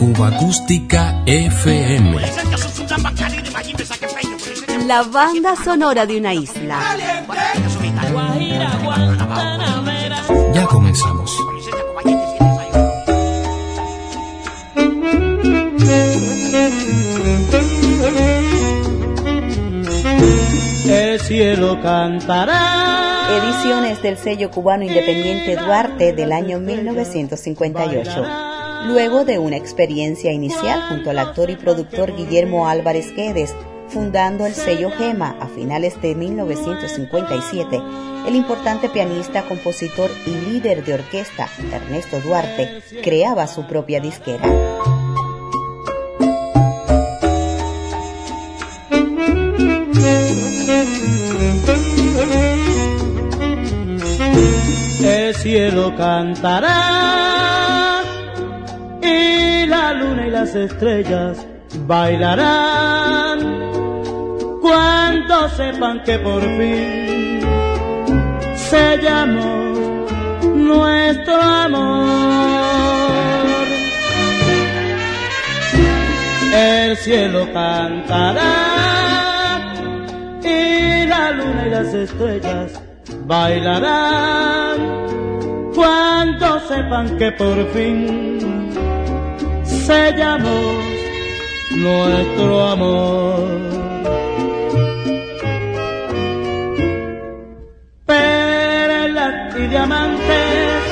Cuba Acústica FM. La banda sonora de una isla. Ya comenzamos. El cielo cantará. Ediciones del sello cubano independiente Duarte del año 1958. Luego de una experiencia inicial junto al actor y productor Guillermo Álvarez Guedes, fundando el sello Gema a finales de 1957, el importante pianista, compositor y líder de orquesta Ernesto Duarte creaba su propia disquera. El cielo cantará las estrellas bailarán cuando sepan que por fin sellamos nuestro amor. El cielo cantará y la luna y las estrellas bailarán cuando sepan que por fin sellamos nuestro amor. Perlas y diamantes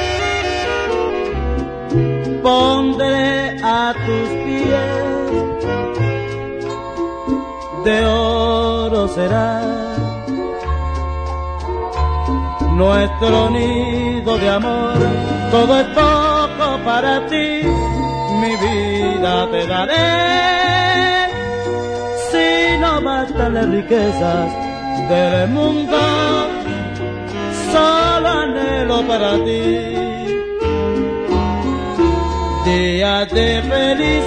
pondré a tus pies, de oro será nuestro nido de amor, todo es poco para ti, te daré. Si no bastan las riquezas del mundo, solo anhelo para ti. Día de felicidad,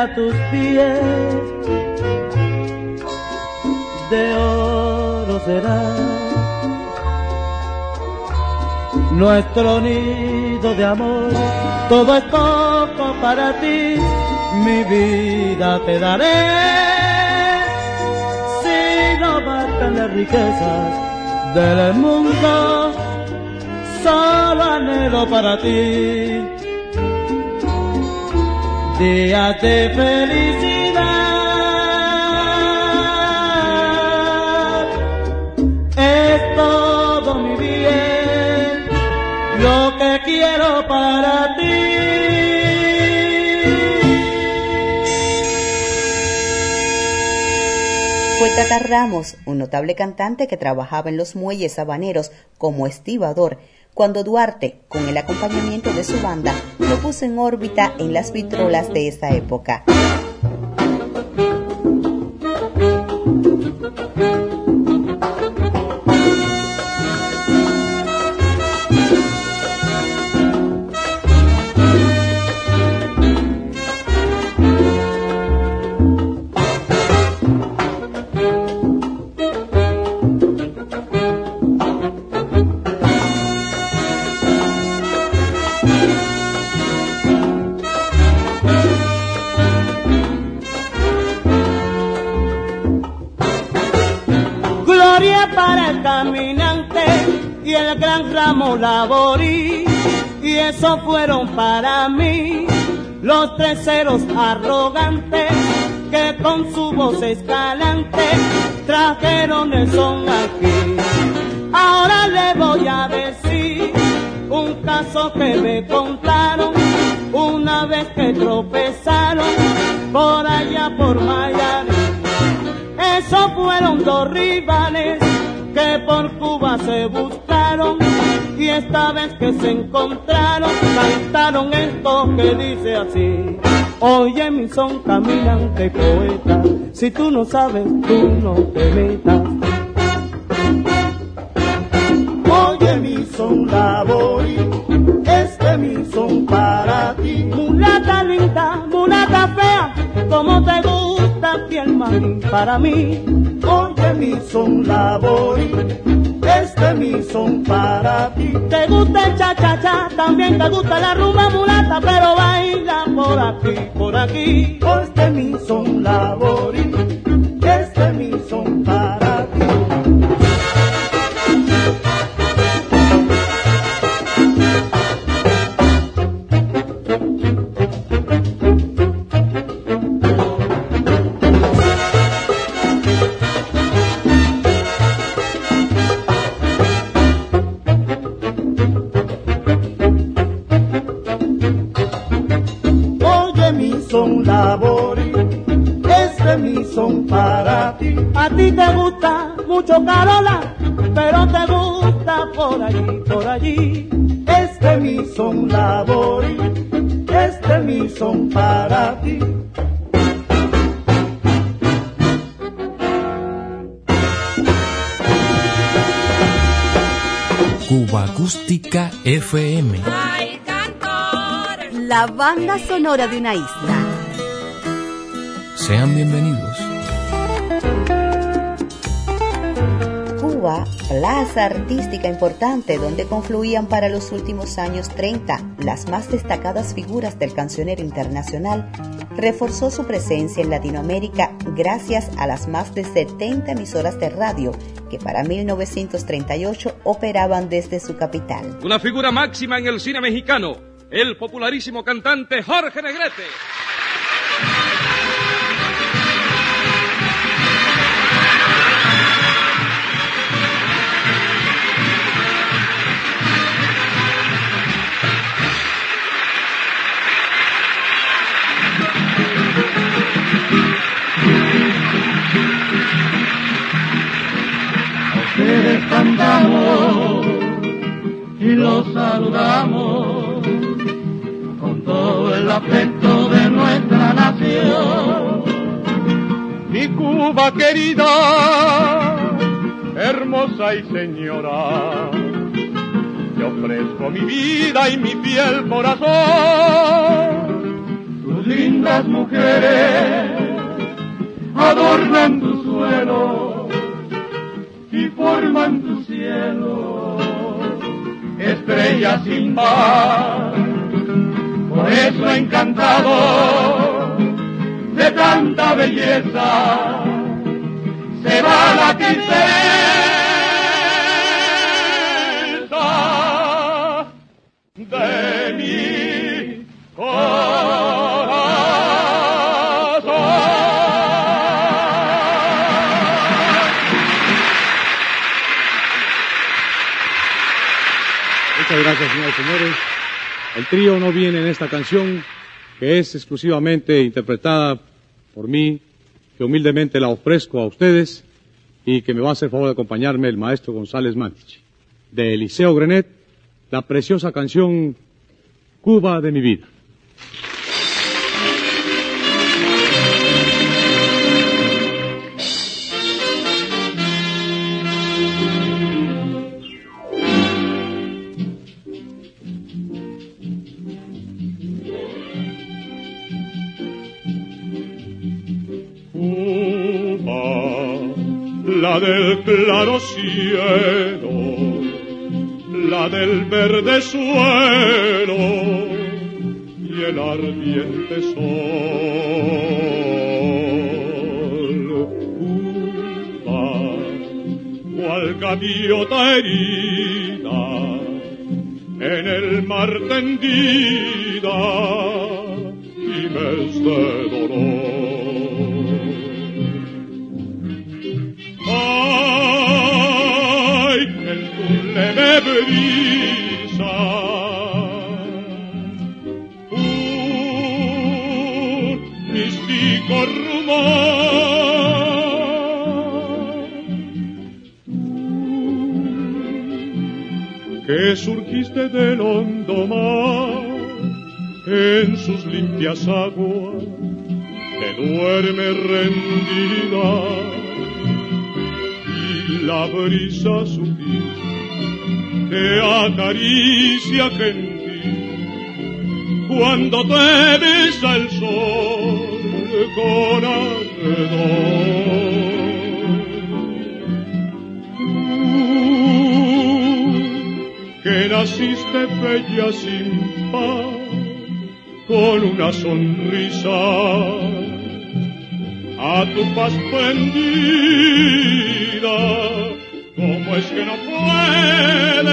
a tus pies, de oro será. Nuestro nido de amor, todo es poco para ti, mi vida te daré, si no bastan las riquezas del mundo, solo anhelo para ti. Día de felicidad, es todo mi bien, lo que quiero para ti. Fue Tata Ramos, un notable cantante que trabajaba en los muelles habaneros como estibador, cuando Duarte, con el acompañamiento de su banda, lo puso en órbita en las vitrolas de esa época. Laborí. Y eso fueron para mí los tres ceros arrogantes que con su voz escalante trajeron el son aquí. Ahora le voy a decir un caso que me contaron una vez que tropezaron por allá por Miami. Esos fueron dos rivales que por Cuba se buscaron y esta vez que se encontraron cantaron esto que dice así. Oye mi son caminante poeta, si tú no sabes tú no te metas. Oye mi son labori, este mi son para ti. Mulata linda, mulata fea, como te gusta piel maní para mí. Oye mi son labori, este mi son para ti. Te gusta el cha cha cha, también te gusta la rumba mulata, pero baila por aquí, por aquí. Este mi son labori, este mi son mucho Carola, pero te gusta por allí, por allí. Este mi son labori, este mi son para ti. Cuba Acústica FM. La banda sonora de una isla. Sean bienvenidos. Plaza artística importante donde confluían para los últimos años 30 las más destacadas figuras del cancionero internacional, reforzó su presencia en Latinoamérica gracias a las más de 70 emisoras de radio que para 1938 operaban desde su capital. Una figura máxima en el cine mexicano, el popularísimo cantante Jorge Negrete. Cantamos y los saludamos con todo el afecto de nuestra nación. Mi Cuba querida, hermosa y señora, te ofrezco mi vida y mi fiel corazón. Tus lindas mujeres adornan tu suelo forman tu cielo, estrellas sin par. Por eso encantado de tanta belleza, se va la tristeza gracias, señores y señores. El trío no viene en esta canción, que es exclusivamente interpretada por mí, que humildemente la ofrezco a ustedes y que me va a hacer favor de acompañarme el maestro González Mantich. De Eliseo Grenet, la preciosa canción Cuba de mi vida. La del claro cielo, la del verde suelo y el ardiente sol. Cuba, cual gaviota herida, en el mar tendida, y mes de dolor. Del hondo mar en sus limpias aguas, te duerme rendida y la brisa sutil te acaricia gentil cuando te besa el sol con alrededor. Que naciste bella sin par, con una sonrisa a tu paz prendida, ¿cómo es que no puedes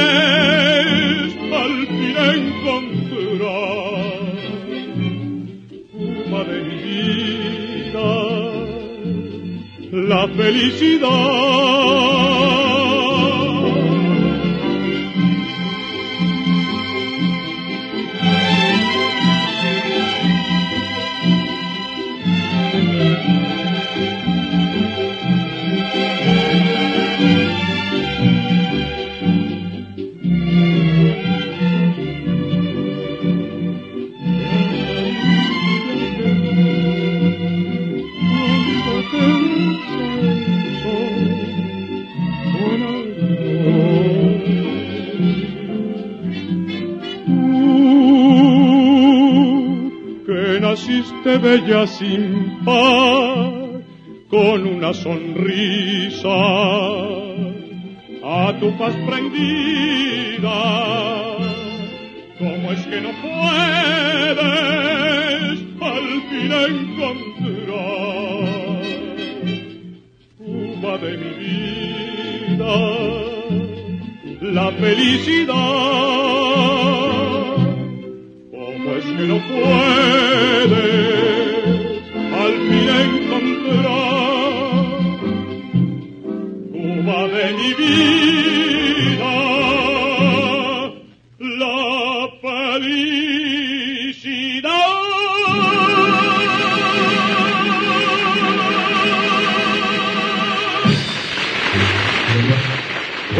al fin encontrar una de mi vida, la felicidad? Bella sin par, con una sonrisa a tu paz prendida. ¿Cómo es que no puedes al fin encontrar uva de mi vida, la felicidad? ¿Cómo es que no puedes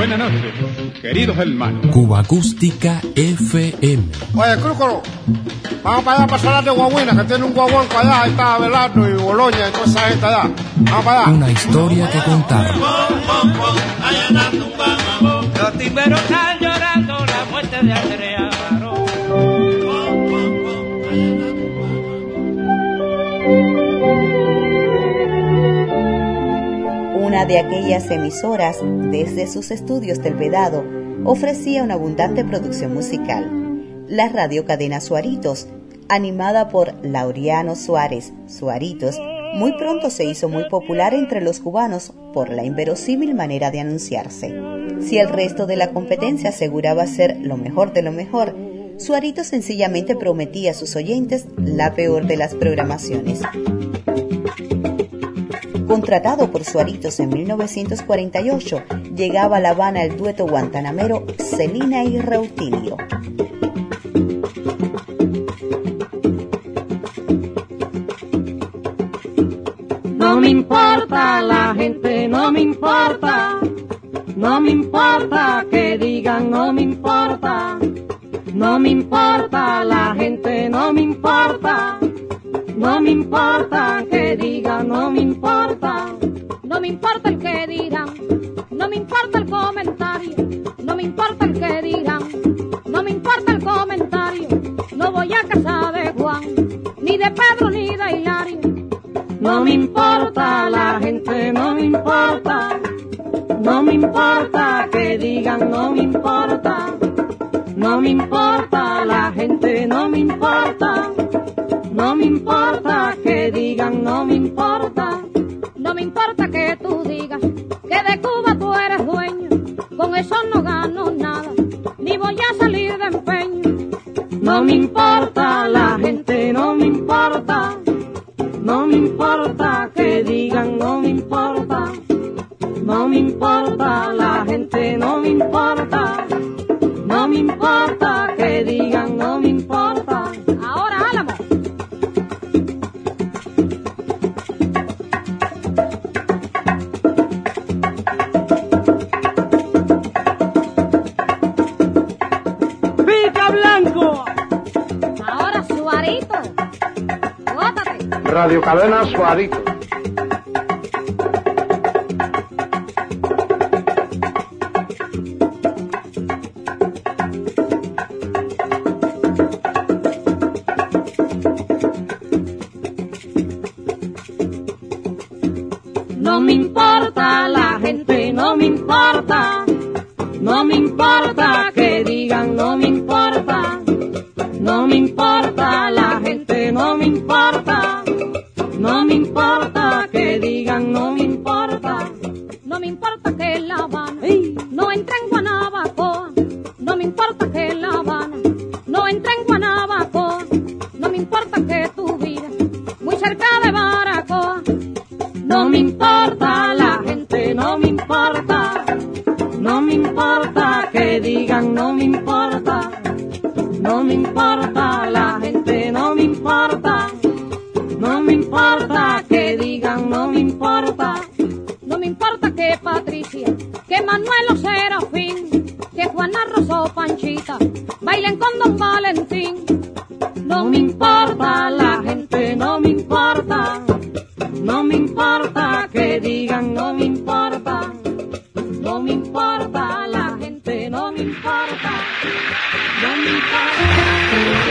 Buenas noches, queridos hermanos. Cuba Acústica FM. Oye, Crúcolo, vamos para allá para Solar de Guaguina, que tiene un guaguanco allá, ahí está Abelardo y Boloña y toda esa gente allá. Vamos para allá. Una historia que contar. Los timberos están llorando la muerte de Andrea De aquellas emisoras, desde sus estudios del Vedado, ofrecía una abundante producción musical. La radio cadena Suaritos, animada por Laureano Suárez, Suaritos, muy pronto se hizo muy popular entre los cubanos por la inverosímil manera de anunciarse. Si el resto de la competencia aseguraba ser lo mejor de lo mejor, Suaritos sencillamente prometía a sus oyentes la peor de las programaciones. Contratado por Suaritos en 1948, llegaba a La Habana el dueto guantanamero Celina y Reutilio. No me importa la gente, no me importa. No me importa que digan, no me importa. No me importa la gente, no me importa. No me importa que digan, no me importa. No me importa el que dirán, no me importa el comentario, no me importa el que dirán, no me importa el comentario. No voy a casa de Juan, ni de Pedro ni de Hilario. No me importa la gente, no me importa. No me importa que digan, no me importa. No me importa la gente, no me importa. No me importa que digan, no me importa. Con eso no gano nada, ni voy a salir de empeño. No me importa la gente, no me importa. No me importa que digan, no me importa. No me importa la gente, no me importa. No me importa Radio Cadena No me importa la gente, no me importa, no me importa que digan, no me importa, no me importa la gente, no me importa.